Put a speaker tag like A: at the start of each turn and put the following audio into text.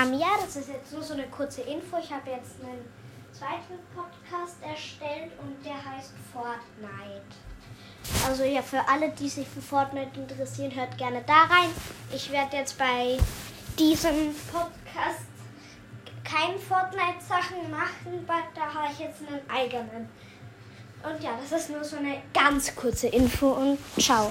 A: Ähm, ja, das ist jetzt nur so eine kurze Info. Ich habe jetzt einen zweiten Podcast erstellt und der heißt Fortnite. Also ja, für alle, die sich für Fortnite interessieren, hört gerne da rein. Ich werde jetzt bei diesem Podcast keine Fortnite-Sachen machen, weil da habe ich jetzt einen eigenen. Und ja, das ist nur so eine ganz kurze Info und ciao.